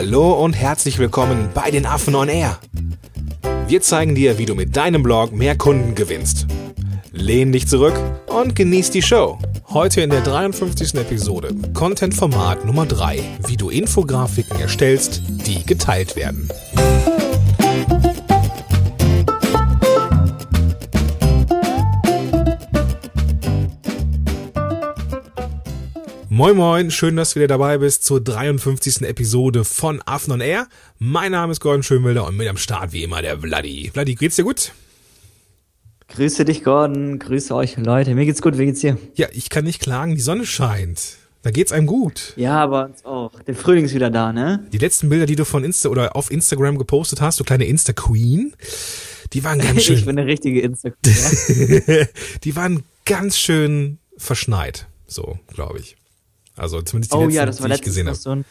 Hallo und herzlich willkommen bei den Affen on Air. Wir zeigen dir, wie du mit deinem Blog mehr Kunden gewinnst. Lehn dich zurück und genieß die Show. Heute in der 53. Episode Content-Format Nummer 3, wie du Infografiken erstellst, die geteilt werden. Moin Moin, schön, dass du wieder dabei bist zur 53. Episode von Affen on Air. Mein Name ist Gordon Schönwilder und mit am Start wie immer der Vladi. Vladi, geht's dir gut? Grüße dich, Gordon. Grüße euch, Leute. Mir geht's gut. Wie geht's dir? Ja, ich kann nicht klagen. Die Sonne scheint. Da geht's einem gut. Ja, aber uns auch. Der Frühling ist wieder da, ne? Die letzten Bilder, die du von Insta oder auf Instagram gepostet hast, du kleine Insta-Queen, die waren ganz schön. ich bin eine richtige Insta-Queen. die waren ganz schön verschneit. So, glaube ich. Also zumindest die oh letzten, ja, das war die ich gesehen habe. So ein,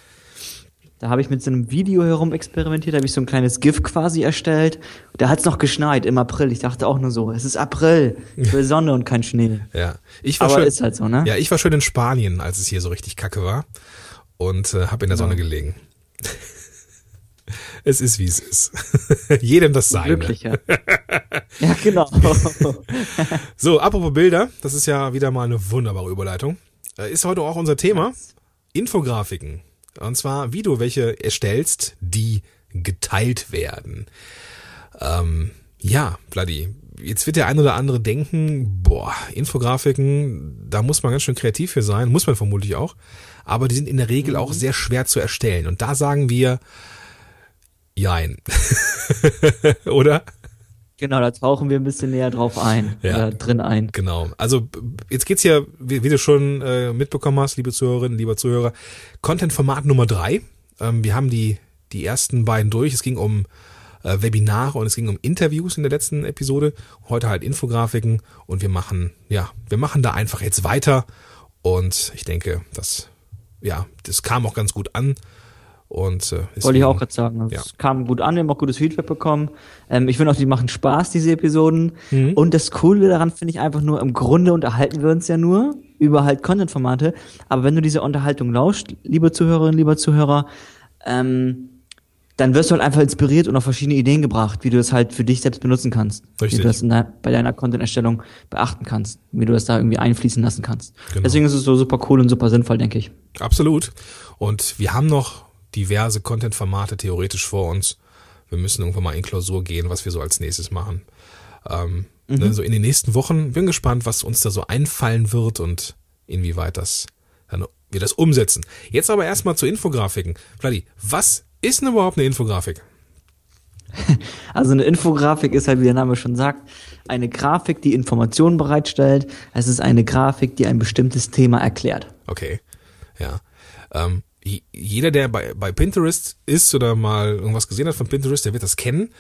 da habe ich mit so einem Video herum experimentiert, da habe ich so ein kleines GIF quasi erstellt. Da hat es noch geschneit im April. Ich dachte auch nur so, es ist April, ich will Sonne und kein Schnee. Ja, ich war Aber schon, ist halt so, ne? Ja, ich war schon in Spanien, als es hier so richtig kacke war und äh, habe in der Sonne gelegen. es ist wie es ist. Jedem das seine. Glücklicher. ja, genau. so, apropos Bilder, das ist ja wieder mal eine wunderbare Überleitung. Äh, Ist heute auch unser Thema. Infografiken. Und zwar, wie du welche erstellst, die geteilt werden. Ähm, ja, Vladi, jetzt wird der ein oder andere denken, boah, Infografiken, da muss man ganz schön kreativ für sein, muss man vermutlich auch. Aber die sind in der Regel auch sehr schwer zu erstellen. Und da sagen wir, jein. oder? Genau, da tauchen wir ein bisschen näher drauf ein, Ja. oder drin ein. Genau. Also jetzt geht's ja, wie, wie du schon äh, mitbekommen hast, liebe Zuhörerinnen, lieber Zuhörer, Content-Format Nummer drei. Ähm, wir haben die die ersten beiden durch. Es ging um äh, Webinare und es ging um Interviews in der letzten Episode. Heute halt Infografiken und wir machen ja, wir machen da einfach jetzt weiter und ich denke, das ja, das kam auch ganz gut an. Und äh, Wollte ich auch gerade sagen. Also Ja. Es kam gut an, wir haben auch gutes Feedback bekommen. Ähm, ich finde auch, die machen Spaß, diese Episoden. Mhm. Und das Coole daran finde ich einfach nur, im Grunde unterhalten wir uns ja nur über halt Content-Formate. Aber wenn du diese Unterhaltung lauscht, liebe Zuhörerinnen, lieber Zuhörer, ähm, dann wirst du halt einfach inspiriert und auf verschiedene Ideen gebracht, wie du das halt für dich selbst benutzen kannst. Richtig. Wie du das der, bei deiner Content-Erstellung beachten kannst. Wie du das da irgendwie einfließen lassen kannst. Genau. Deswegen ist es so super cool und super sinnvoll, denke ich. Absolut. Und wir haben noch diverse Content-Formate theoretisch vor uns. Wir müssen irgendwann mal in Klausur gehen, was wir so als nächstes machen. Ähm, ne, so in den nächsten Wochen. Bin gespannt, was uns da so einfallen wird und inwieweit das dann wir das umsetzen. Jetzt aber erstmal zu Infografiken. Vladi, was ist denn überhaupt eine Infografik? Also eine Infografik ist halt, wie der Name schon sagt, eine Grafik, die Informationen bereitstellt. Es ist eine Grafik, die ein bestimmtes Thema erklärt. Okay. Ja. Ähm, jeder, der bei, bei Pinterest ist oder mal irgendwas gesehen hat von Pinterest, der wird das kennen.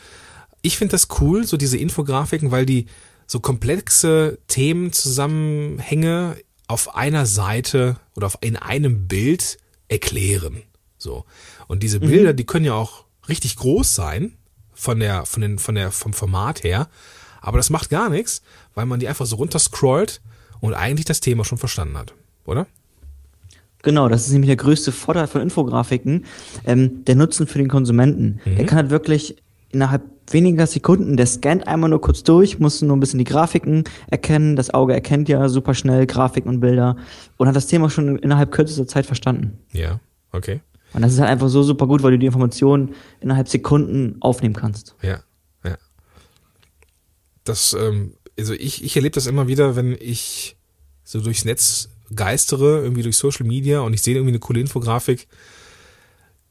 Ich finde das cool, so diese Infografiken, weil die so komplexe Themenzusammenhänge auf einer Seite oder auf, in einem Bild erklären. So. Und diese Bilder, die können ja auch richtig groß sein von der, von den, von der, vom Format her. Aber das macht gar nichts, weil man die einfach so runterscrollt und eigentlich das Thema schon verstanden hat. Oder? Genau, das ist nämlich der größte Vorteil von Infografiken, ähm, der Nutzen für den Konsumenten. Der kann halt wirklich innerhalb weniger Sekunden, der scannt einmal nur kurz durch, muss nur ein bisschen die Grafiken erkennen, das Auge erkennt ja super schnell Grafiken und Bilder und hat das Thema schon innerhalb kürzester Zeit verstanden. Ja, okay. Und das ist halt einfach so super gut, weil du die Informationen innerhalb Sekunden aufnehmen kannst. Ja, ja. Das, ähm, also ich, ich erlebe das immer wieder, wenn ich so durchs Netz geistere, irgendwie durch Social Media und ich sehe irgendwie eine coole Infografik,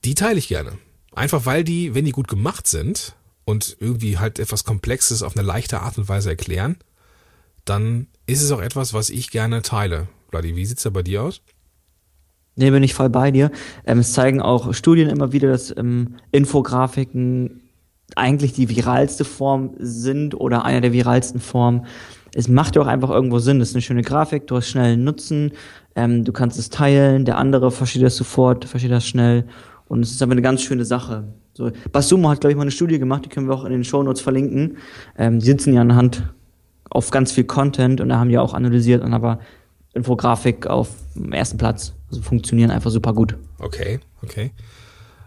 die teile ich gerne. Einfach weil die, wenn die gut gemacht sind und irgendwie halt etwas Komplexes auf eine leichte Art und Weise erklären, dann ist es auch etwas, was ich gerne teile. Vladi, wie sieht's da bei dir aus? Nee, bin ich voll bei dir. Ähm, es zeigen auch Studien immer wieder, dass ähm, Infografiken eigentlich die viralste Form sind oder einer der viralsten Formen. Es macht ja auch einfach irgendwo Sinn. Das ist eine schöne Grafik, du hast schnellen Nutzen, ähm, du kannst es teilen, der andere versteht das sofort, versteht das schnell und es ist aber eine ganz schöne Sache. So, Basumo hat, glaube ich, mal eine Studie gemacht, die können wir auch in den Shownotes verlinken. Ähm, die sitzen ja anhand auf ganz viel Content und da haben die auch analysiert und aber Infografik auf dem ersten Platz. Also funktionieren einfach super gut. Okay, okay.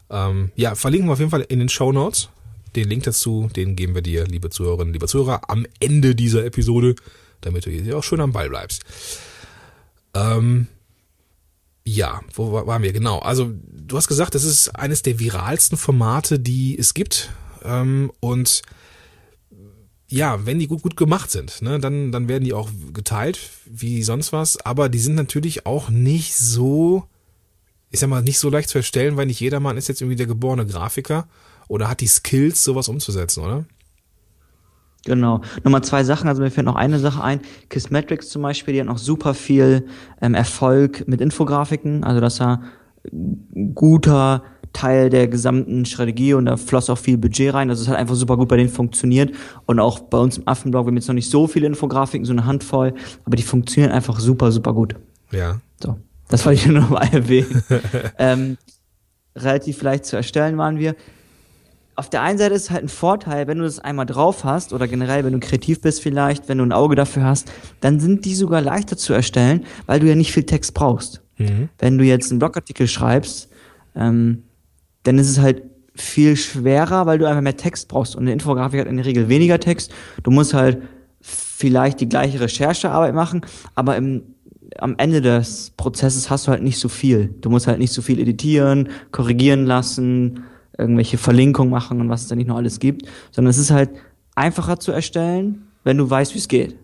Ähm, ja, verlinken wir auf jeden Fall in den Show Notes. Den Link dazu, den geben wir dir, liebe Zuhörerinnen, liebe Zuhörer, am Ende dieser Episode, damit du hier auch schön am Ball bleibst. Ähm, ja, wo waren wir? Genau. Also, du hast gesagt, das ist eines der viralsten Formate, die es gibt. Ähm, und ja, wenn die gut, gut gemacht sind, ne, dann, dann werden die auch geteilt, wie sonst was. Aber die sind natürlich auch nicht so, ich sag mal, nicht so leicht zu erstellen, weil nicht jedermann ist jetzt irgendwie der geborene Grafiker oder hat die Skills, sowas umzusetzen, oder? Genau. Nummer zwei Sachen, also mir fällt noch eine Sache ein. Kissmetrics zum Beispiel, die hat noch super viel ähm, Erfolg mit Infografiken, also dass er guter Teil der gesamten Strategie und da floss auch viel Budget rein. Also es hat einfach super gut bei denen funktioniert. Und auch bei uns im Affenblog, wir haben jetzt noch nicht so viele Infografiken, so eine Handvoll, aber die funktionieren einfach super, super gut. Ja. So. Das wollte ich nur noch mal erwähnen. ähm, relativ leicht zu erstellen waren wir auf der einen Seite ist es halt ein Vorteil, wenn du das einmal drauf hast oder generell, wenn du kreativ bist vielleicht, wenn du ein Auge dafür hast, dann sind die sogar leichter zu erstellen, weil du ja nicht viel Text brauchst. Mhm. Wenn du jetzt einen Blogartikel schreibst, ähm, dann ist es halt viel schwerer, weil du einfach mehr Text brauchst und eine Infografik hat in der Regel weniger Text. Du musst halt vielleicht die gleiche Recherchearbeit machen, aber im, am Ende des Prozesses hast du halt nicht so viel. Du musst halt nicht so viel editieren, korrigieren lassen, irgendwelche Verlinkungen machen und was es da nicht noch alles gibt, sondern es ist halt einfacher zu erstellen, wenn du weißt, wie es geht.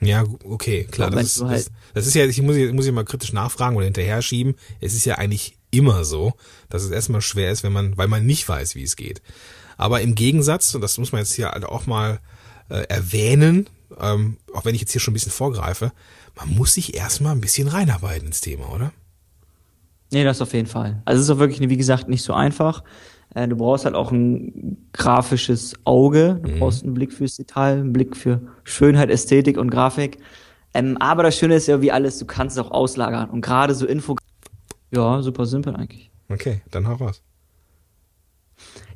Ja, okay, klar. Das ist, halt das, das ist ja, ich muss, muss ich mal kritisch nachfragen oder hinterher schieben. Es ist ja eigentlich immer so, dass es erstmal schwer ist, wenn man, weil man nicht weiß, wie es geht. Aber im Gegensatz, und das muss man jetzt hier halt auch mal äh, erwähnen, ähm, auch wenn ich jetzt hier schon ein bisschen vorgreife, man muss sich erstmal ein bisschen reinarbeiten ins Thema, oder? Nee, das auf jeden Fall. Also es ist auch wirklich, wie gesagt, nicht so einfach. Äh, du brauchst halt auch ein grafisches Auge, du mhm. brauchst einen Blick fürs Detail, einen Blick für Schönheit, Ästhetik und Grafik. Ähm, aber das Schöne ist ja wie alles, du kannst es auch auslagern. Und gerade so Info. Ja, super simpel eigentlich. Okay, dann hau raus.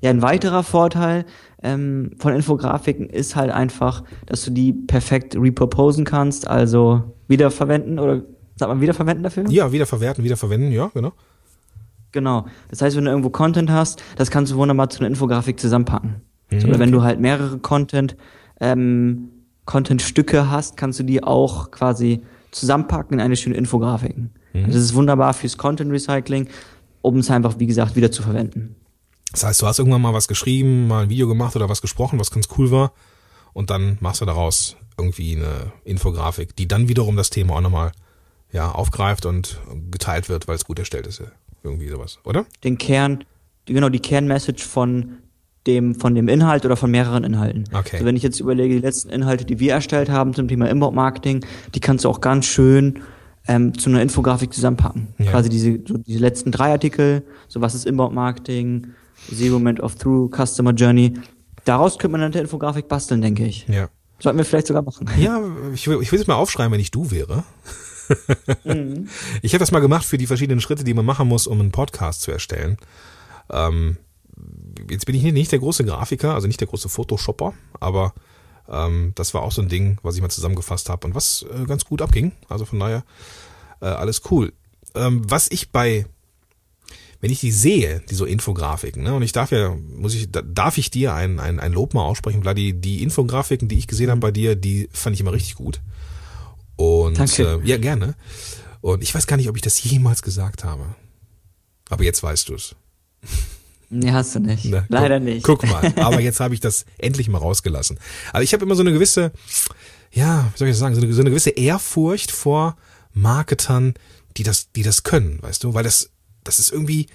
Ja, ein weiterer Vorteil ähm, von Infografiken ist halt einfach, dass du die perfekt reproposen kannst, also wiederverwenden oder sagt man wiederverwenden dafür? Ja, wiederverwerten, wiederverwenden, ja, genau. Genau. Das heißt, wenn du irgendwo Content hast, das kannst du wunderbar zu einer Infografik zusammenpacken. Mhm, so, oder wenn du halt mehrere Content, ähm, Content-Stücke hast, kannst du die auch quasi zusammenpacken in eine schöne Infografik. Mhm. Also das ist wunderbar fürs Content Recycling, um es einfach, wie gesagt, wieder zu verwenden. Das heißt, du hast irgendwann mal was geschrieben, mal ein Video gemacht oder was gesprochen, was ganz cool war, und dann machst du daraus irgendwie eine Infografik, die dann wiederum das Thema auch nochmal ja, aufgreift und geteilt wird, weil es gut erstellt ist. Irgendwie sowas, oder? Den Kern, genau, die Kernmessage von dem, von dem Inhalt oder von mehreren Inhalten. Okay. Also wenn ich jetzt überlege, die letzten Inhalte, die wir erstellt haben zum Thema Inbound-Marketing, die kannst du auch ganz schön ähm, zu einer Infografik zusammenpacken. Ja. Quasi diese, so diese letzten drei Artikel, so was ist Inbound-Marketing, Zero Moment of Through, Customer Journey. Daraus könnte man eine Infografik basteln, denke ich. Ja. Sollten wir vielleicht sogar machen. Ja, ich, ich will es mal aufschreiben, wenn ich du wäre mhm. Ich habe das mal gemacht für die verschiedenen Schritte, die man machen muss, um einen Podcast zu erstellen. Ähm, jetzt bin ich nicht der große Grafiker, also nicht der große Photoshopper, aber ähm, das war auch so ein Ding, was ich mal zusammengefasst habe und was äh, ganz gut abging. Also von daher äh, alles cool. Ähm, was ich bei wenn ich die sehe, die so Infografiken, ne, und ich darf ja, muss ich, darf ich dir ein, ein, ein Lob mal aussprechen, Vladi, die Infografiken, die ich gesehen habe bei dir, die fand ich immer richtig gut. Und Danke. Äh, ja, gerne. Und ich weiß gar nicht, ob ich das jemals gesagt habe. Aber jetzt weißt du es. Nee, hast du nicht. Na, Leider guck, nicht. Guck mal, aber jetzt habe ich das endlich mal rausgelassen. Aber ich habe immer so eine gewisse, ja, wie soll ich das sagen, so eine, so eine gewisse Ehrfurcht vor Marketern, die das, die das können, weißt du? Weil das, das ist irgendwie,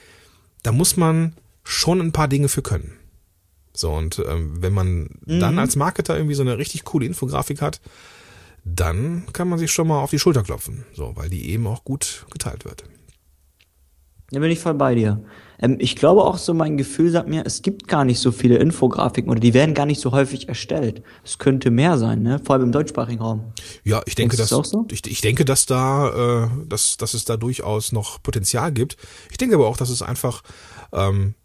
da muss man schon ein paar Dinge für können. So, und ähm, wenn man mhm. dann als Marketer irgendwie so eine richtig coole Infografik hat, dann kann man sich schon mal auf die Schulter klopfen, so, weil die eben auch gut geteilt wird. Da bin ich voll bei dir. Ähm, ich glaube auch so, mein Gefühl sagt mir, es gibt gar nicht so viele Infografiken oder die werden gar nicht so häufig erstellt. Es könnte mehr sein, ne? Vor allem im deutschsprachigen Raum. Ja, ich denke, dass, auch so? ich, ich denke, dass da, äh, dass, dass es da durchaus noch Potenzial gibt. Ich denke aber auch, dass es einfach ähm,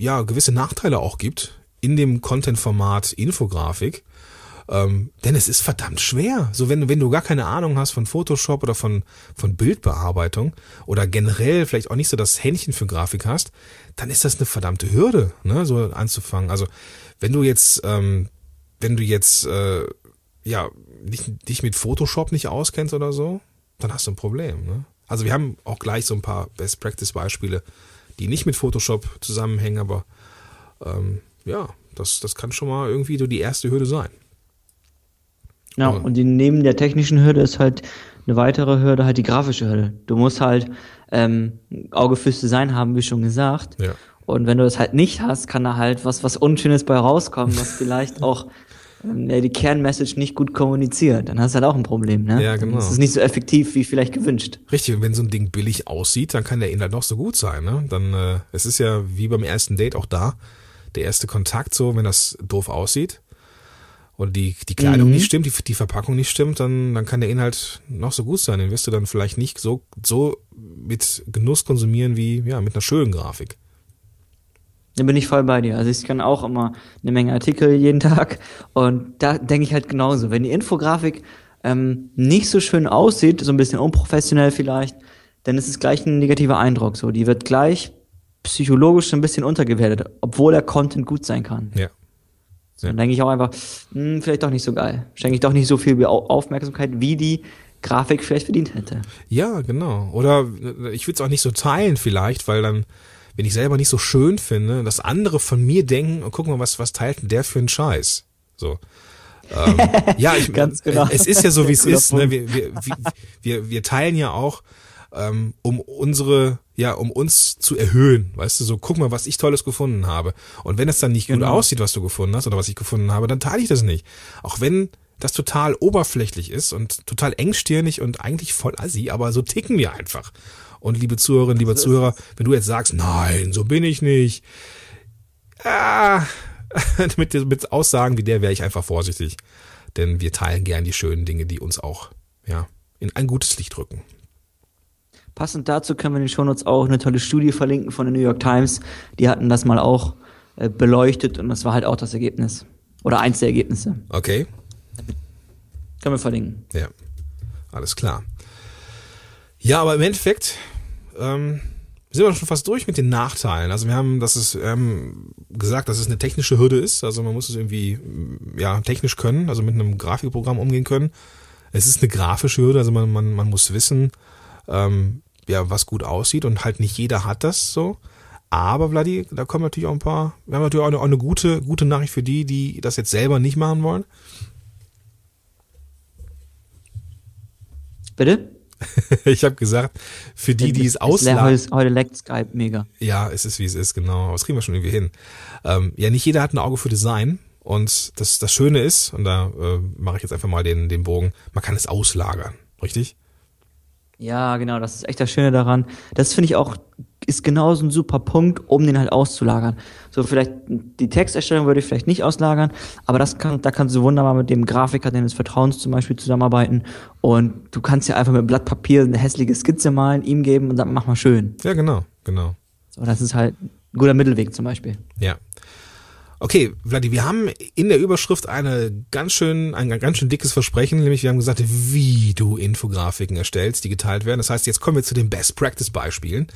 ja gewisse Nachteile auch gibt in dem Content-Format Infografik Ähm, denn es ist verdammt schwer. So wenn, wenn du gar keine Ahnung hast von Photoshop oder von, von Bildbearbeitung oder generell vielleicht auch nicht so das Händchen für Grafik hast, dann ist das eine verdammte Hürde, ne, so anzufangen. Also wenn du jetzt, ähm, wenn du jetzt, äh, ja, dich, dich mit Photoshop nicht auskennst oder so, dann hast du ein Problem, ne? Also wir haben auch gleich so ein paar Best Practice Beispiele, die nicht mit Photoshop zusammenhängen, aber ähm, ja, das, das kann schon mal irgendwie so die erste Hürde sein. Ja, Aber- und die, neben der technischen Hürde ist halt eine weitere Hürde halt die grafische Hürde. Du musst halt ähm, Auge fürs Design haben, wie schon gesagt. Ja. Und wenn du das halt nicht hast, kann da halt was, was Unschönes bei rauskommen, was vielleicht auch ähm, die Kernmessage nicht gut kommuniziert. Dann hast du halt auch ein Problem, ne? Ja, genau. Das ist nicht so effektiv wie vielleicht gewünscht. Richtig, und wenn so ein Ding billig aussieht, dann kann der Inhalt noch so gut sein. Ne? Dann, äh, es ist ja wie beim ersten Date auch da, der erste Kontakt so, wenn das doof aussieht oder die, die Kleidung Mhm. nicht stimmt, die, die Verpackung nicht stimmt, dann, dann kann der Inhalt noch so gut sein. Den wirst du dann vielleicht nicht so, so mit Genuss konsumieren wie ja, mit einer schönen Grafik. Da bin ich voll bei dir. Also ich kann auch immer eine Menge Artikel jeden Tag und da denke ich halt genauso. Wenn die Infografik ähm, nicht so schön aussieht, so ein bisschen unprofessionell vielleicht, dann ist es gleich ein negativer Eindruck. So, die wird gleich psychologisch ein bisschen untergewertet, obwohl der Content gut sein kann. Ja. So, Dann denke ich auch einfach, hm, vielleicht doch nicht so geil. Schenke ich doch nicht so viel Au- Aufmerksamkeit, wie die Grafik vielleicht verdient hätte. Ja, genau. Oder äh, ich würde es auch nicht so teilen vielleicht, weil dann, wenn ich selber nicht so schön finde, dass andere von mir denken, oh, guck mal, was, was teilt denn der für einen Scheiß? So. ähm, ja, ich, Ganz genau. es ist ja so, wie es ist. Ne? Wir, wir, wir, wir teilen ja auch, ähm, um unsere, ja, um uns zu erhöhen. Weißt du, so guck mal, was ich Tolles gefunden habe. Und wenn es dann nicht gut Genau. aussieht, was du gefunden hast oder was ich gefunden habe, dann teile ich das nicht. Auch wenn das total oberflächlich ist und total engstirnig und eigentlich voll assi, aber so ticken wir einfach. Und liebe Zuhörerinnen, lieber Zuhörer, wenn du jetzt sagst, nein, so bin ich nicht, ah, mit, mit Aussagen wie der wäre ich einfach vorsichtig. Denn wir teilen gern die schönen Dinge, die uns auch, ja, in ein gutes Licht rücken. Passend dazu können wir in den Shownotes auch eine tolle Studie verlinken von der New York Times. Die hatten das mal auch äh, beleuchtet und das war halt auch das Ergebnis. Oder eins der Ergebnisse. Okay? Können wir verlinken. Ja, alles klar. Ja, aber im Endeffekt ähm, sind wir schon fast durch mit den Nachteilen. Also wir haben, das ist ähm, gesagt, dass es eine technische Hürde ist. Also man muss es irgendwie mm, ja technisch können, also mit einem Grafikprogramm umgehen können. Es ist eine grafische Hürde, also man, man, man muss wissen, ähm, ja, was gut aussieht und halt nicht jeder hat das so. Aber Vladi, da kommen natürlich auch ein paar, wir haben natürlich auch eine, auch eine gute, gute Nachricht für die, die das jetzt selber nicht machen wollen. Bitte? Ich habe gesagt, für die, die es auslagern. Heute, heute leckt Skype mega. Ja, es ist wie es ist, genau. Das kriegen wir schon irgendwie hin. Ähm, ja, nicht jeder hat ein Auge für Design. Und das, das Schöne ist, und da äh, mache ich jetzt einfach mal den, den Bogen, man kann es auslagern, richtig? Ja, genau, das ist echt das Schöne daran. Das finde ich auch, ist genauso ein super Punkt, um den halt auszulagern. So vielleicht, die Texterstellung würde ich vielleicht nicht auslagern, aber das kann, da kannst du wunderbar mit dem Grafiker deines Vertrauens zum Beispiel zusammenarbeiten und du kannst ja einfach mit Blatt Papier eine hässliche Skizze malen, ihm geben und dann mach mal schön. Ja, genau, genau. So, das ist halt ein guter Mittelweg zum Beispiel. Ja. Okay, Vladi, wir haben in der Überschrift eine ganz schön, ein ganz schön dickes Versprechen, nämlich wir haben gesagt, wie du Infografiken erstellst, die geteilt werden. Das heißt, jetzt kommen wir zu den Best Practice Beispielen.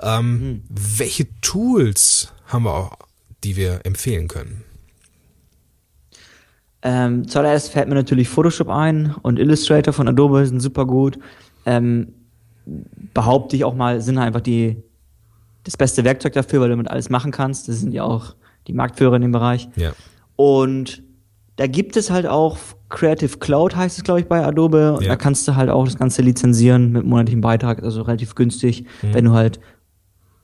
Ähm, Welche Tools haben wir auch, die wir empfehlen können? Ähm, zuallererst fällt mir natürlich Photoshop ein und Illustrator von Adobe sind super gut. Ähm, behaupte ich auch mal, sind einfach die das beste Werkzeug dafür, weil du damit alles machen kannst. Das sind ja auch die Marktführer in dem Bereich. Ja. Und da gibt es halt auch Creative Cloud, heißt es, glaube ich, bei Adobe. Und Ja. da kannst du halt auch das Ganze lizenzieren mit monatlichem Beitrag, also relativ günstig, Mhm. wenn du halt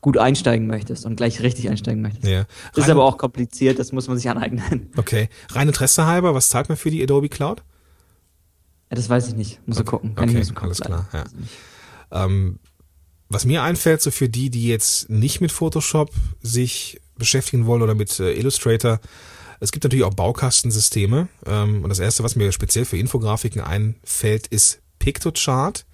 gut einsteigen möchtest und gleich richtig einsteigen möchtest. Ja. Ist Rein- aber auch kompliziert, das muss man sich aneignen. Okay. Rein Interesse halber, was zahlt man für die Adobe Cloud? Ja, das weiß ich nicht. Muss ich gucken. Kann okay, ich so alles klar, ja. Ähm, was mir einfällt, so für die, die jetzt nicht mit Photoshop sich beschäftigen wollen oder mit äh, Illustrator, es gibt natürlich auch Baukastensysteme. Ähm, und das erste, was mir speziell für Infografiken einfällt, ist Pictochart.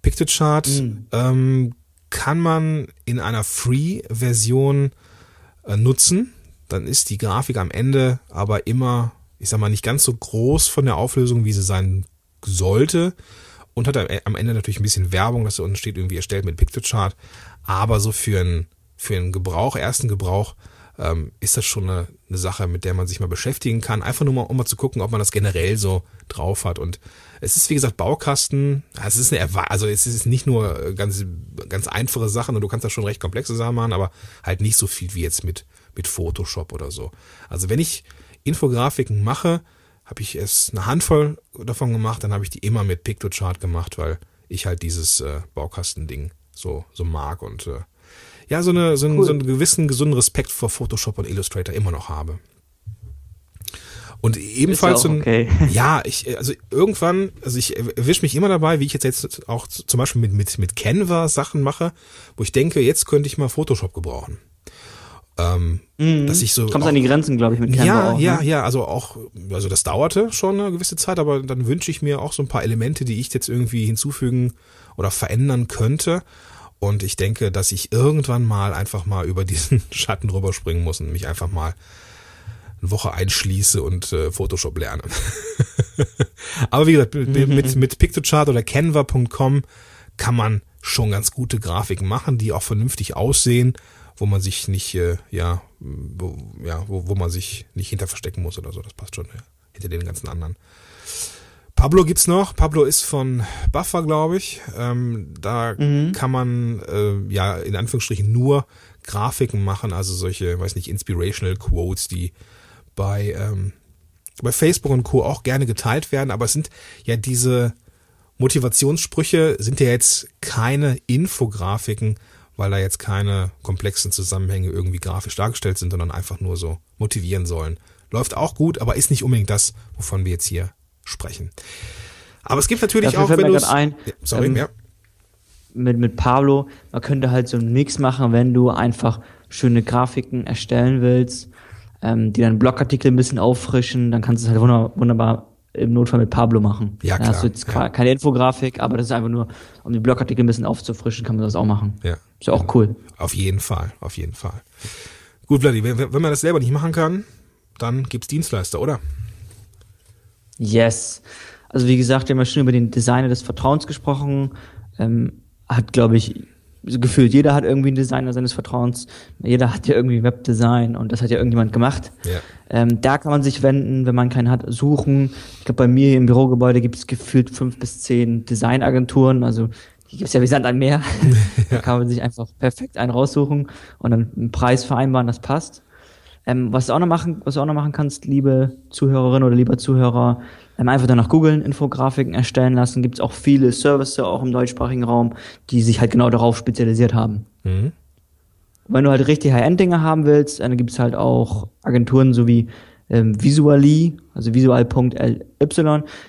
Pictochart Mhm. ähm, kann man in einer Free-Version äh, nutzen. Dann ist die Grafik am Ende aber immer ich sag mal, nicht ganz so groß von der Auflösung, wie sie sein sollte. Und hat am Ende natürlich ein bisschen Werbung, dass da unten steht, irgendwie erstellt mit Pictochart. Aber so für einen, für einen Gebrauch, ersten Gebrauch, ähm, ist das schon eine, eine Sache, mit der man sich mal beschäftigen kann. Einfach nur mal, um mal zu gucken, ob man das generell so drauf hat. Und es ist, wie gesagt, Baukasten. Es ist eine, also es ist nicht nur ganz, ganz einfache Sachen und du kannst da schon recht komplexe Sachen machen, aber halt nicht so viel wie jetzt mit, mit Photoshop oder so. Also wenn ich Infografiken mache, habe ich es eine Handvoll davon gemacht, dann habe ich die immer mit Pictochart gemacht, weil ich halt dieses äh, Baukastending so, so mag und äh, ja, so, eine, so, cool. so einen gewissen gesunden Respekt vor Photoshop und Illustrator immer noch habe. Und ebenfalls, ja, okay. ja, ich, also irgendwann, also ich erwische mich immer dabei, wie ich jetzt, jetzt auch zum Beispiel mit, mit, mit Canva Sachen mache, wo ich denke, jetzt könnte ich mal Photoshop gebrauchen. Ähm, mhm. dass ich so. Kommst an die Grenzen, glaube ich, mit Canva. Ja, auch, ja, ne? ja, also auch, also das dauerte schon eine gewisse Zeit, aber dann wünsche ich mir auch so ein paar Elemente, die ich jetzt irgendwie hinzufügen oder verändern könnte. Und ich denke, dass ich irgendwann mal einfach mal über diesen Schatten rüberspringen muss und mich einfach mal eine Woche einschließe und äh, Photoshop lerne. Aber wie gesagt, mit, mit, mit Pictochart oder Canva.com kann man schon ganz gute Grafiken machen, die auch vernünftig aussehen, wo man sich nicht, äh, ja, wo, ja, wo, wo man sich nicht hinter verstecken muss oder so. Das passt schon ja, hinter den ganzen anderen. Pablo gibt's noch. Pablo ist von Buffer, glaube ich. Ähm, da mhm. kann man äh, ja in Anführungsstrichen nur Grafiken machen, also solche, weiß nicht, inspirational Quotes, die bei, ähm, bei Facebook und Co. auch gerne geteilt werden, aber es sind ja diese Motivationssprüche sind ja jetzt keine Infografiken, weil da jetzt keine komplexen Zusammenhänge irgendwie grafisch dargestellt sind, sondern einfach nur so motivieren sollen. Läuft auch gut, aber ist nicht unbedingt das, wovon wir jetzt hier sprechen. Aber es gibt natürlich Dafür auch, wenn du ein, sorry, ähm, ja. mit mit Pablo, man könnte halt so einen Mix machen, wenn du einfach schöne Grafiken erstellen willst ähm, die dann Blogartikel ein bisschen auffrischen, dann kannst du es halt wunderbar, wunderbar im Notfall mit Pablo machen. Ja, klar. Da hast du jetzt ja. keine Infografik, aber das ist einfach nur, um die Blogartikel ein bisschen aufzufrischen, kann man das auch machen. Ja. Ist ja auch cool. Auf jeden Fall, auf jeden Fall. Gut, Vladi, wenn, wenn man das selber nicht machen kann, dann gibt's Dienstleister, oder? Yes. Also wie gesagt, wir haben ja schon über den Designer des Vertrauens gesprochen. Ähm, hat, glaube ich, gefühlt jeder hat irgendwie einen Designer seines Vertrauens. Jeder hat ja irgendwie Webdesign und das hat ja irgendjemand gemacht. Ja. Ähm, da kann man sich wenden, wenn man keinen hat, suchen. Ich glaube, bei mir im Bürogebäude gibt es gefühlt fünf bis zehn Designagenturen. Also die gibt es ja wie Sand am Meer. da kann man sich einfach perfekt einen raussuchen und dann einen Preis vereinbaren, das passt. Ähm, was du auch noch machen, was du auch noch machen kannst, liebe Zuhörerin oder lieber Zuhörer, ähm, einfach danach googeln, Infografiken erstellen lassen. Gibt es auch viele Services auch im deutschsprachigen Raum, die sich halt genau darauf spezialisiert haben. Mhm. Wenn du halt richtig High-End-Dinge haben willst, dann gibt es halt auch Agenturen sowie ähm, Visually, also visual.ly,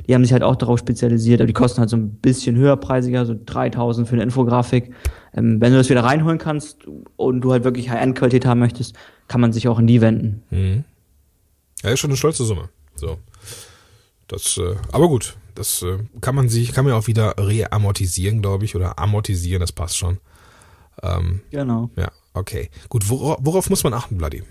die haben sich halt auch darauf spezialisiert, aber die kosten halt so ein bisschen höherpreisiger, so 3000 für eine Infografik. Ähm, wenn du das wieder reinholen kannst und du halt wirklich High-End-Qualität haben möchtest, kann man sich auch in die wenden. Mhm. Ja, ist schon eine stolze Summe. So. Das, äh, aber gut, das äh, kann man sich, kann man auch wieder reamortisieren, glaube ich, oder amortisieren, das passt schon. Ähm, genau. Ja, okay. Gut, worauf, worauf muss man achten, Bloody?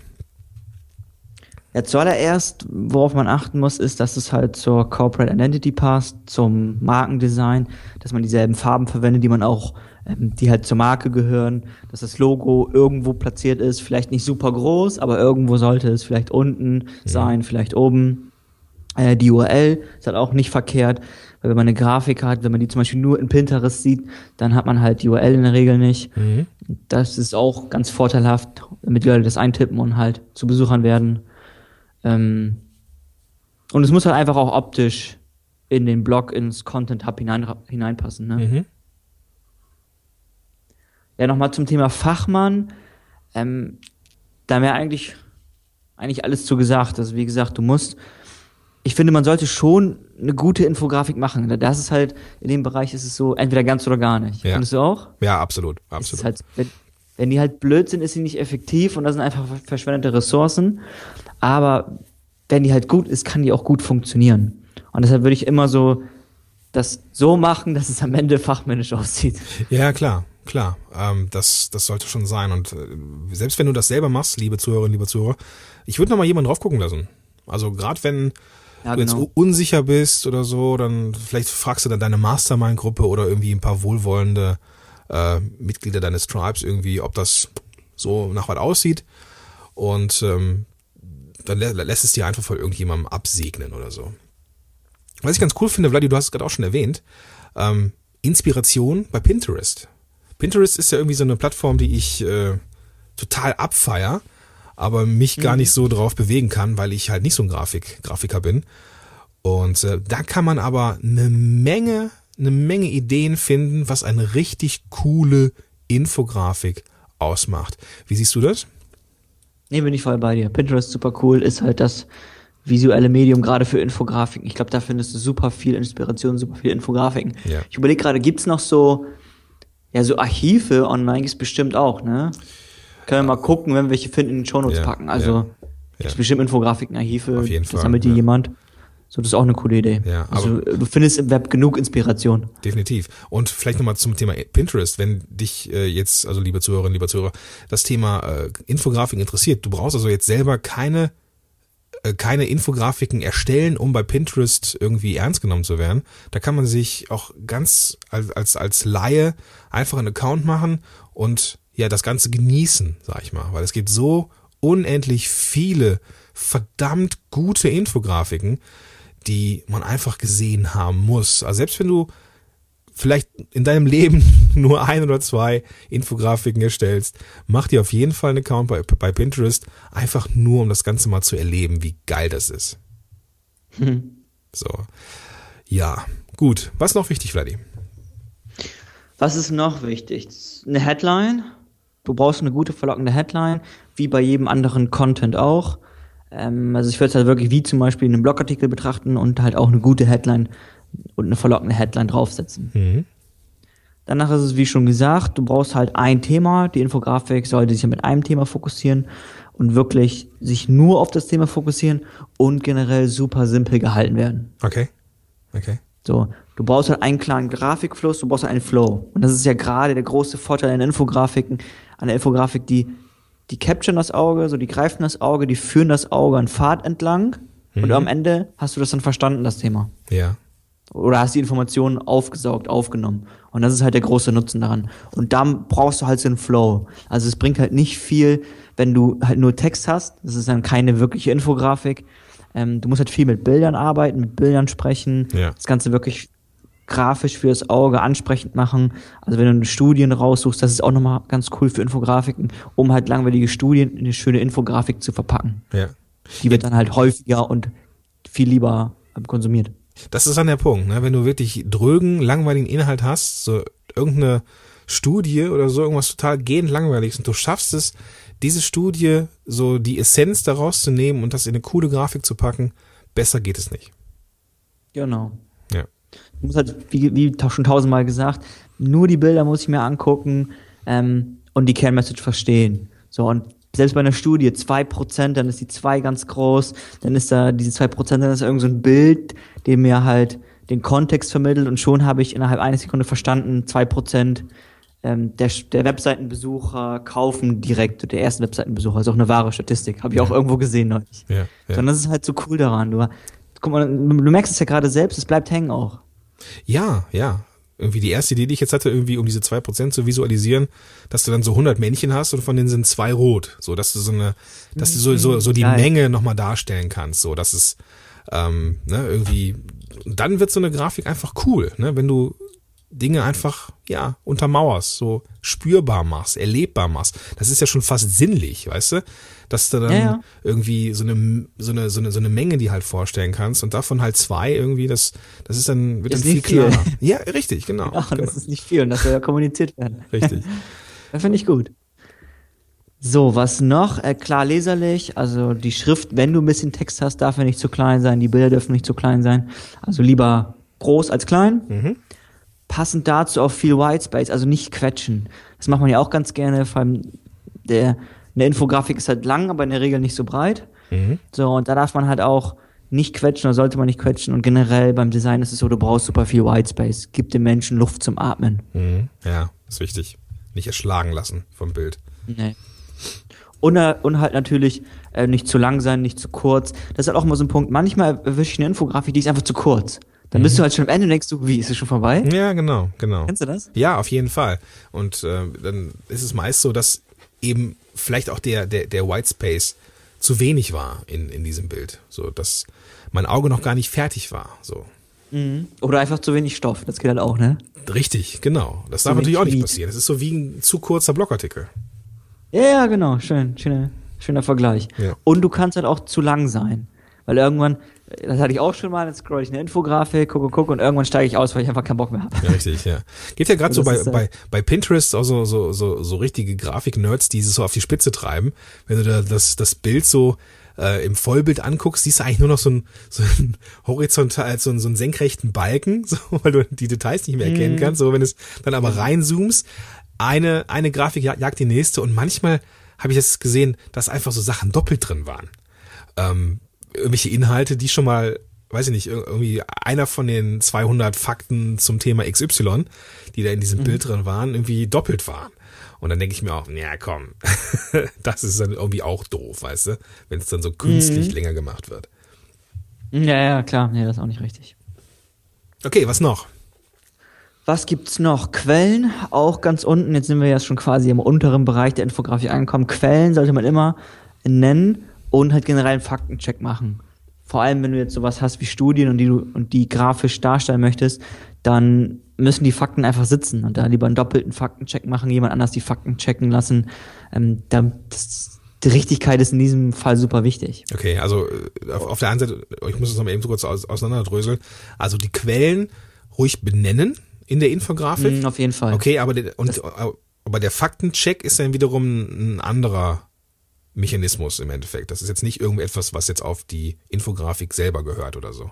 Ja, zuallererst, worauf man achten muss, ist, dass es halt zur Corporate Identity passt, zum Markendesign, dass man dieselben Farben verwendet, die man auch, ähm, die halt zur Marke gehören, dass das Logo irgendwo platziert ist, vielleicht nicht super groß, aber irgendwo sollte es vielleicht unten mhm. sein, vielleicht oben. Äh, die URL ist halt auch nicht verkehrt, weil wenn man eine Grafik hat, wenn man die zum Beispiel nur in Pinterest sieht, dann hat man halt die URL in der Regel nicht. Mhm. Das ist auch ganz vorteilhaft, damit die Leute das eintippen und halt zu Besuchern werden. Ähm, und es muss halt einfach auch optisch in den Blog, ins Content Hub hinein, hineinpassen. Ne? Mhm. Ja, nochmal zum Thema Fachmann. Ähm, da haben wir eigentlich, eigentlich alles zu gesagt. Also wie gesagt, du musst, ich finde, man sollte schon eine gute Infografik machen. Das ist halt, in dem Bereich ist es so, entweder ganz oder gar nicht. Ja. Findest du auch? Ja, absolut, absolut. Halt, wenn, wenn die halt blöd sind, ist sie nicht effektiv und das sind einfach verschwendete Ressourcen. Aber wenn die halt gut ist, kann die auch gut funktionieren. Und deshalb würde ich immer so das so machen, dass es am Ende fachmännisch aussieht. Ja, klar, klar. Ähm, das, das sollte schon sein. Und äh, selbst wenn du das selber machst, liebe Zuhörerinnen, liebe Zuhörer, ich würde noch mal jemanden drauf gucken lassen. Also gerade wenn Ja, du jetzt genau. u- unsicher bist oder so, dann vielleicht fragst du dann deine Mastermind-Gruppe oder irgendwie ein paar wohlwollende äh, Mitglieder deines Tribes irgendwie, ob das so nach was aussieht. Und ähm, dann lä lässt es dir einfach von irgendjemandem absegnen oder so. Was ich ganz cool finde, Vladi, du hast es gerade auch schon erwähnt, ähm, Inspiration bei Pinterest. Pinterest ist ja irgendwie so eine Plattform, die ich äh, total abfeier, aber mich gar nicht so drauf bewegen kann, weil ich halt nicht so ein Grafik, Grafiker bin. Und äh, da kann man aber eine Menge, eine Menge Ideen finden, was eine richtig coole Infografik ausmacht. Wie siehst du das? Nee, bin ich voll bei dir. Pinterest super cool, ist halt das visuelle Medium gerade für Infografiken. Ich glaube, da findest du super viel Inspiration, super viele Infografiken. Ja. Ich überlege gerade, gibt's noch so, ja, so Archive online gibt's bestimmt auch, ne? Können wir mal gucken, wenn wir welche finden, in den Shownotes Ja, packen. Also, ja, gibt's ja. bestimmt Infografiken, Archive, Auf jeden das Fall, sammelt dir ja. jemand. So, das ist auch eine coole Idee. Ja, also, du findest im Web genug Inspiration. Definitiv. Und vielleicht nochmal zum Thema Pinterest, wenn dich äh, jetzt, also liebe Zuhörerinnen, lieber Zuhörer, das Thema äh, Infografik interessiert. Du brauchst also jetzt selber keine äh, keine Infografiken erstellen, um bei Pinterest irgendwie ernst genommen zu werden. Da kann man sich auch ganz als, als, als Laie einfach einen Account machen und ja, das Ganze genießen, sag ich mal. Weil es gibt so unendlich viele verdammt gute Infografiken, die man einfach gesehen haben muss. Also selbst wenn du vielleicht in deinem Leben nur ein oder zwei Infografiken erstellst, mach dir auf jeden Fall einen Account bei, bei Pinterest, einfach nur um das Ganze mal zu erleben, wie geil das ist. So. Ja, gut. Was noch wichtig, Vladi? Was ist noch wichtig? Eine Headline. Du brauchst eine gute, verlockende Headline, wie bei jedem anderen Content auch. Ähm, also ich würde es halt wirklich wie zum Beispiel einen Blogartikel betrachten und halt auch eine gute Headline und eine verlockende Headline draufsetzen. Mhm. Danach ist es, wie schon gesagt, du brauchst halt ein Thema. Die Infografik sollte sich mit einem Thema fokussieren und wirklich sich nur auf das Thema fokussieren und generell super simpel gehalten werden. Okay. Okay. So, du brauchst halt einen klaren Grafikfluss, du brauchst halt einen Flow. Und das ist ja gerade der große Vorteil an Infografiken, an der Infografik, die, die capturen das Auge, so die greifen das Auge, die führen das Auge an Pfad entlang und am Ende hast du das dann verstanden, das Thema. Ja. Oder hast die Informationen aufgesaugt, aufgenommen. Und das ist halt der große Nutzen daran. Und dann brauchst du halt so einen Flow. Also es bringt halt nicht viel, wenn du halt nur Text hast. Das ist dann keine wirkliche Infografik. Ähm, du musst halt viel mit Bildern arbeiten, mit Bildern sprechen. Ja. Das Ganze wirklich grafisch für das Auge ansprechend machen. Also wenn du Studien raussuchst, das ist auch nochmal ganz cool für Infografiken, um halt langweilige Studien in eine schöne Infografik zu verpacken. Ja. Die wird dann halt häufiger und viel lieber konsumiert. Das ist dann der Punkt, ne? Wenn du wirklich drögen, langweiligen Inhalt hast, so irgendeine Studie oder so, irgendwas total gehend langweiliges und du schaffst es, diese Studie, so die Essenz daraus zu nehmen und das in eine coole Grafik zu packen, besser geht es nicht. Genau. Ja. Ich muss halt, wie, wie schon tausendmal gesagt, nur die Bilder muss ich mir angucken ähm, und die Kernmessage verstehen. So, und selbst bei einer Studie, 2%, dann ist die 2 ganz groß, dann ist da diese 2%, dann ist irgend so ein Bild, dem mir halt den Kontext vermittelt und schon habe ich innerhalb einer Sekunde verstanden, 2% ähm, der, der Webseitenbesucher kaufen direkt, der erste Webseitenbesucher, ist auch eine wahre Statistik, habe ich auch irgendwo gesehen neulich. Ja, ja. So, Und das ist halt so cool daran. Du, guck mal, du merkst es ja gerade selbst, es bleibt hängen auch. Ja, ja. Irgendwie die erste Idee, die ich jetzt hatte, irgendwie um diese zwei Prozent zu visualisieren, dass du dann so 100 Männchen hast und von denen sind zwei rot. So, dass du so eine, dass du so, so, so die Geil. Menge nochmal darstellen kannst. So, dass es, ähm, ne, irgendwie, dann wird so eine Grafik einfach cool, ne, wenn du Dinge einfach, ja, untermauerst, so spürbar machst, erlebbar machst. Das ist ja schon fast sinnlich, weißt du? Dass du dann Ja, ja. irgendwie so eine, so eine, so eine, so eine Menge, die halt vorstellen kannst und davon halt zwei irgendwie, das, das ist dann, wird Ist dann viel klarer. Ja, richtig, genau. Ach, genau. das ist nicht viel und das soll ja kommuniziert werden. Richtig. Das finde ich gut. So, was noch? Äh, klar leserlich, also die Schrift, wenn du ein bisschen Text hast, darf er nicht zu klein sein, die Bilder dürfen nicht zu klein sein. Also lieber groß als klein. Mhm. Passend dazu auch viel Whitespace, also nicht quetschen. Das macht man ja auch ganz gerne, vor allem der, eine Infografik ist halt lang, aber in der Regel nicht so breit. Mhm. So, und da darf man halt auch nicht quetschen oder sollte man nicht quetschen. Und generell beim Design ist es so, du brauchst super viel Whitespace. Gib dem Menschen Luft zum Atmen. Mhm. Ja, ist wichtig. Nicht erschlagen lassen vom Bild. Nee. Und, und halt natürlich äh, nicht zu lang sein, nicht zu kurz. Das ist halt auch immer so ein Punkt. Manchmal erwische ich eine Infografik, die ist einfach zu kurz. Dann bist du halt schon am Ende und denkst du, wie, ist es schon vorbei? Ja, genau, genau. Kennst du das? Ja, auf jeden Fall. Und äh, dann ist es meist so, dass eben vielleicht auch der, der, der White Space zu wenig war in, in diesem Bild. So, dass mein Auge noch gar nicht fertig war. So. Mhm. Oder einfach zu wenig Stoff, das geht halt auch, ne? Richtig, genau. Das Zu darf natürlich auch nicht passieren. Das ist so wie ein zu kurzer Blogartikel. Ja, ja, genau, schön, schöner, schöner Vergleich. Ja. Und du kannst halt auch zu lang sein. Weil irgendwann, das hatte ich auch schon mal, dann scroll ich eine Infografik, gucke, gucke und irgendwann steige ich aus, weil ich einfach keinen Bock mehr habe. Ja, richtig, ja. Geht ja gerade so bei, ist, äh, bei, bei Pinterest auch so, so, so, so richtige Grafik-Nerds, die es so auf die Spitze treiben. Wenn du da das, das Bild so äh, im Vollbild anguckst, siehst du eigentlich nur noch so ein, so ein horizontal, so, ein, so einen senkrechten Balken, so, weil du die Details nicht mehr erkennen kannst. So, wenn es dann aber reinzoomst, eine, eine Grafik jag- jagt die nächste und manchmal habe ich das gesehen, dass einfach so Sachen doppelt drin waren. Ähm, irgendwelche Inhalte, die schon mal, weiß ich nicht, ir- irgendwie einer von den 200 Fakten zum Thema XY, die da in diesem Bild drin waren, irgendwie doppelt waren. Und dann denke ich mir auch, ja komm, das ist dann irgendwie auch doof, weißt du, wenn es dann so künstlich länger gemacht wird. Ja, ja, klar, nee, das ist auch nicht richtig. Okay, was noch? Was gibt's noch? Quellen, auch ganz unten. Jetzt sind wir ja schon quasi im unteren Bereich der Infografik angekommen. Quellen sollte man immer nennen und halt generell einen Faktencheck machen. Vor allem, wenn du jetzt sowas hast wie Studien und die du und die grafisch darstellen möchtest, dann müssen die Fakten einfach sitzen und da lieber einen doppelten Faktencheck machen, jemand anders die Fakten checken lassen. Ähm, da, das, die Richtigkeit ist in diesem Fall super wichtig. Okay, also äh, auf, auf der einen Seite, ich muss es noch mal eben so kurz aus, auseinanderdröseln. Also die Quellen ruhig benennen in der Infografik. Mhm, auf jeden Fall. Okay, aber der, und, aber der Faktencheck ist dann wiederum ein anderer Mechanismus im Endeffekt. Das ist jetzt nicht irgendetwas, was jetzt auf die Infografik selber gehört oder so.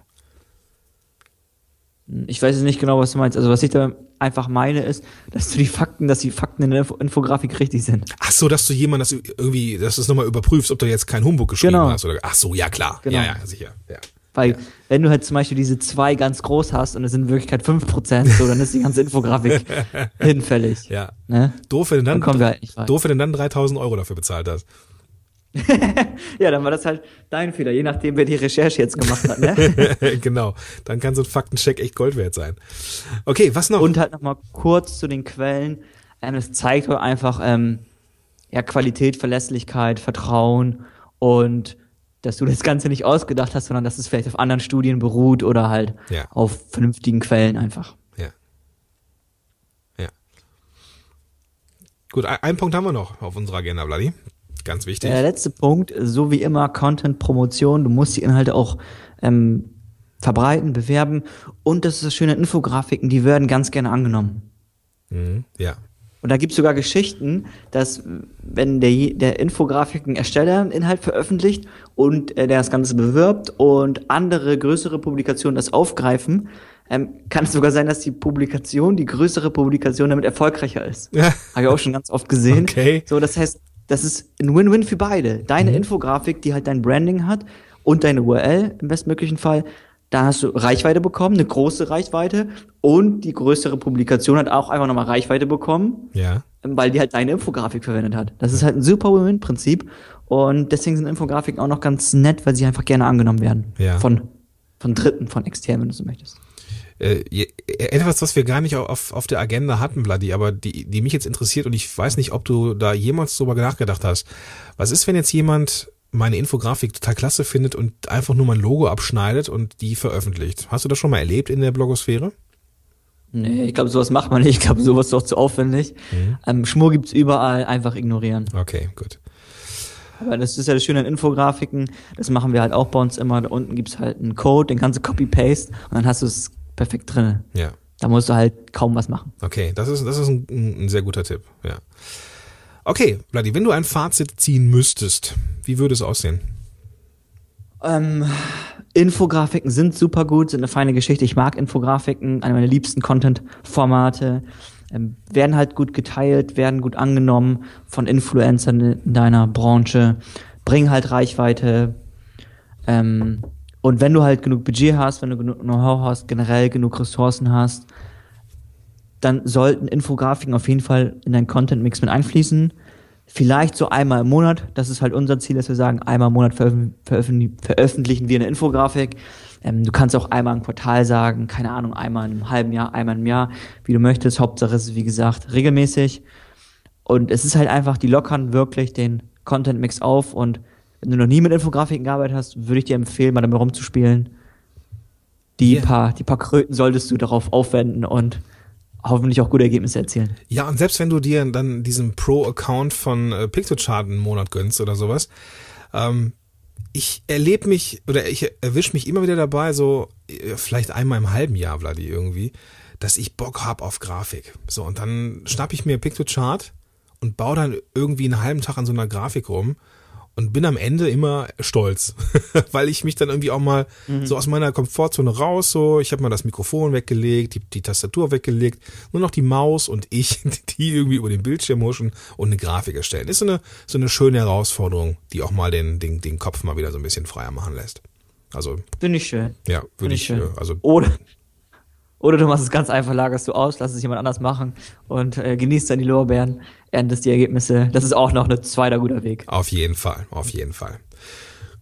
Ich weiß jetzt nicht genau, was du meinst. Also was ich da einfach meine ist, dass du die Fakten, dass die Fakten in der Info Infografik richtig sind. Ach so, dass du jemand das irgendwie, dass du es nochmal überprüfst, ob du jetzt kein Humbug geschrieben Genau. hast oder. Ach so, ja klar, Genau. ja ja sicher, ja. Weil wenn du halt zum Beispiel diese zwei ganz groß hast und es sind in Wirklichkeit 5%, so, dann ist die ganze Infografik hinfällig. Ja. Ne? Doof, wenn du dann, Dann kommen wir halt nicht doof, wenn du dann 3000 Euro dafür bezahlt hast. Ja, dann war das halt dein Fehler, je nachdem, wer die Recherche jetzt gemacht hat. Ne? genau. Dann kann so ein Faktencheck echt Gold wert sein. Okay, was noch? Und halt nochmal kurz zu den Quellen. Ähm, es zeigt halt einfach ähm, ja, Qualität, Verlässlichkeit, Vertrauen und dass du das Ganze nicht ausgedacht hast, sondern dass es vielleicht auf anderen Studien beruht oder halt Ja. auf vernünftigen Quellen einfach. Ja. Ja. Gut, ein, einen Punkt haben wir noch auf unserer Agenda, Bloody. Ganz wichtig. Der letzte Punkt, so wie immer, Content-Promotion. Du musst die Inhalte auch ähm, verbreiten, bewerben. Und das ist das Schöne, Infografiken, die werden ganz gerne angenommen. Mhm. Ja. Und da gibt's sogar Geschichten, dass wenn der, der Infografiken-Ersteller einen Inhalt veröffentlicht und äh, der das Ganze bewirbt und andere größere Publikationen das aufgreifen, ähm, kann es sogar sein, dass die Publikation, die größere Publikation damit erfolgreicher ist. Ja. Habe ich auch schon ganz oft gesehen. Okay. So, das heißt, das ist ein Win-Win für beide. Deine Infografik, die halt dein Branding hat und deine URL im bestmöglichen Fall, da hast du Reichweite bekommen, eine große Reichweite und die größere Publikation hat auch einfach nochmal Reichweite bekommen, Ja. weil die halt deine Infografik verwendet hat. Das ist halt ein super Win-Win-Prinzip und deswegen sind Infografiken auch noch ganz nett, weil sie einfach gerne angenommen werden. Ja. Von, von Dritten, von externen, wenn du so möchtest. Äh, etwas, was wir gar nicht auf, auf der Agenda hatten, Bloody, aber die, die mich jetzt interessiert und ich weiß nicht, ob du da jemals drüber nachgedacht hast. Was ist, wenn jetzt jemand meine Infografik total klasse findet und einfach nur mein Logo abschneidet und die veröffentlicht? Hast du das schon mal erlebt in der Blogosphäre? Nee, ich glaube, sowas macht man nicht. Ich glaube, sowas ist doch zu aufwendig. Ähm, Schmur gibt's überall, einfach ignorieren. Okay, gut. Aber das ist ja das Schöne an Infografiken, das machen wir halt auch bei uns immer. Da unten gibt's halt einen Code, den kannst du copy-paste und dann hast du es perfekt drin. Ja. Da musst du halt kaum was machen. Okay, das ist, das ist ein, ein sehr guter Tipp, ja. Okay, Bloody, wenn du ein Fazit ziehen müsstest, wie würde es aussehen? Ähm, Infografiken sind super gut, sind eine feine Geschichte. Ich mag Infografiken, eine meiner liebsten Content-Formate. Ähm, werden halt gut geteilt, werden gut angenommen von Influencern in deiner Branche, bringen halt Reichweite. Ähm, und wenn du halt genug Budget hast, wenn du genug Know-how hast, generell genug Ressourcen hast, dann sollten Infografiken auf jeden Fall in deinen Content-Mix mit einfließen. Vielleicht so einmal im Monat. Das ist halt unser Ziel, dass wir sagen, einmal im Monat veröffentlichen, veröffentlichen wir eine Infografik. Ähm, du kannst auch einmal im Quartal sagen, keine Ahnung, einmal im halben Jahr, einmal im Jahr, wie du möchtest. Hauptsache ist, wie gesagt, regelmäßig. Und es ist halt einfach, die lockern wirklich den Content-Mix auf. Und wenn du noch nie mit Infografiken gearbeitet hast, würde ich dir empfehlen, mal damit rumzuspielen. Die, yeah. paar, die paar Kröten solltest du darauf aufwenden und hoffentlich auch gute Ergebnisse erzielen. Ja, und selbst wenn du dir dann diesen Pro-Account von äh, Pictochart einen Monat gönnst oder sowas, ähm, ich erlebe mich oder ich erwische mich immer wieder dabei, so äh, vielleicht einmal im halben Jahr, Vladi, irgendwie, dass ich Bock hab auf Grafik. So, und dann schnapp ich mir Pictochart und baue dann irgendwie einen halben Tag an so einer Grafik rum und bin am Ende immer stolz, weil ich mich dann irgendwie auch mal mhm. so aus meiner Komfortzone raus, so ich habe mal das Mikrofon weggelegt, die, die Tastatur weggelegt, nur noch die Maus und ich, die irgendwie über den Bildschirm huschen und eine Grafik erstellen. Ist so eine so eine schöne Herausforderung, die auch mal den den den Kopf mal wieder so ein bisschen freier machen lässt. Also finde ich schön. Ja, würde ich, ich schön. also oder oder du machst es ganz einfach, lagerst du aus, lass es jemand anders machen und äh, genießt dann die Lorbeeren, erntest die Ergebnisse. Das ist auch noch ein zweiter guter Weg. Auf jeden Fall, auf jeden Fall.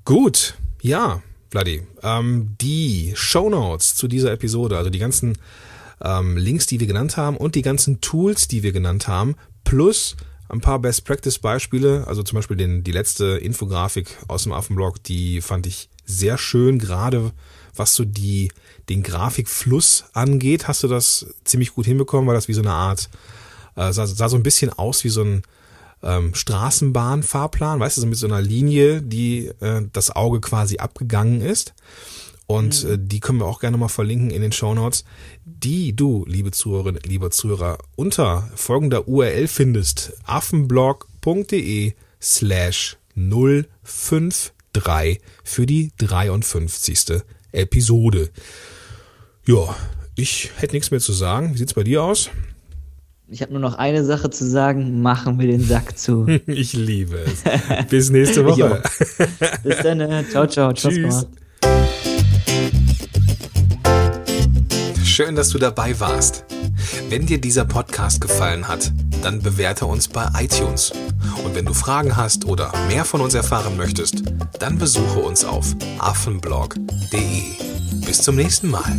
Gut, ja, Vladi, ähm, die Notes zu dieser Episode, also die ganzen ähm, Links, die wir genannt haben und die ganzen Tools, die wir genannt haben, plus ein paar Best Practice Beispiele, also zum Beispiel den, die letzte Infografik aus dem Affenblog, die fand ich sehr schön, gerade was so die den Grafikfluss angeht, hast du das ziemlich gut hinbekommen, weil das wie so eine Art, äh, sah, sah so ein bisschen aus wie so ein ähm, Straßenbahnfahrplan, weißt du, so mit so einer Linie, die äh, das Auge quasi abgegangen ist. Und mhm. äh, die können wir auch gerne mal verlinken in den Show Notes, die du, liebe Zuhörerinnen, lieber Zuhörer, unter folgender URL findest, affenblog.de slash 053 für die 53. Episode. Ja, ich hätte nichts mehr zu sagen. Wie sieht's bei dir aus? Ich habe nur noch eine Sache zu sagen. Machen wir den Sack zu. ich liebe es. Bis nächste Woche. Bis dann. Äh, ciao, ciao. Tschüss. Schön, dass du dabei warst. Wenn dir dieser Podcast gefallen hat, dann bewerte uns bei iTunes. Und wenn du Fragen hast oder mehr von uns erfahren möchtest, dann besuche uns auf affenblog.de. Bis zum nächsten Mal.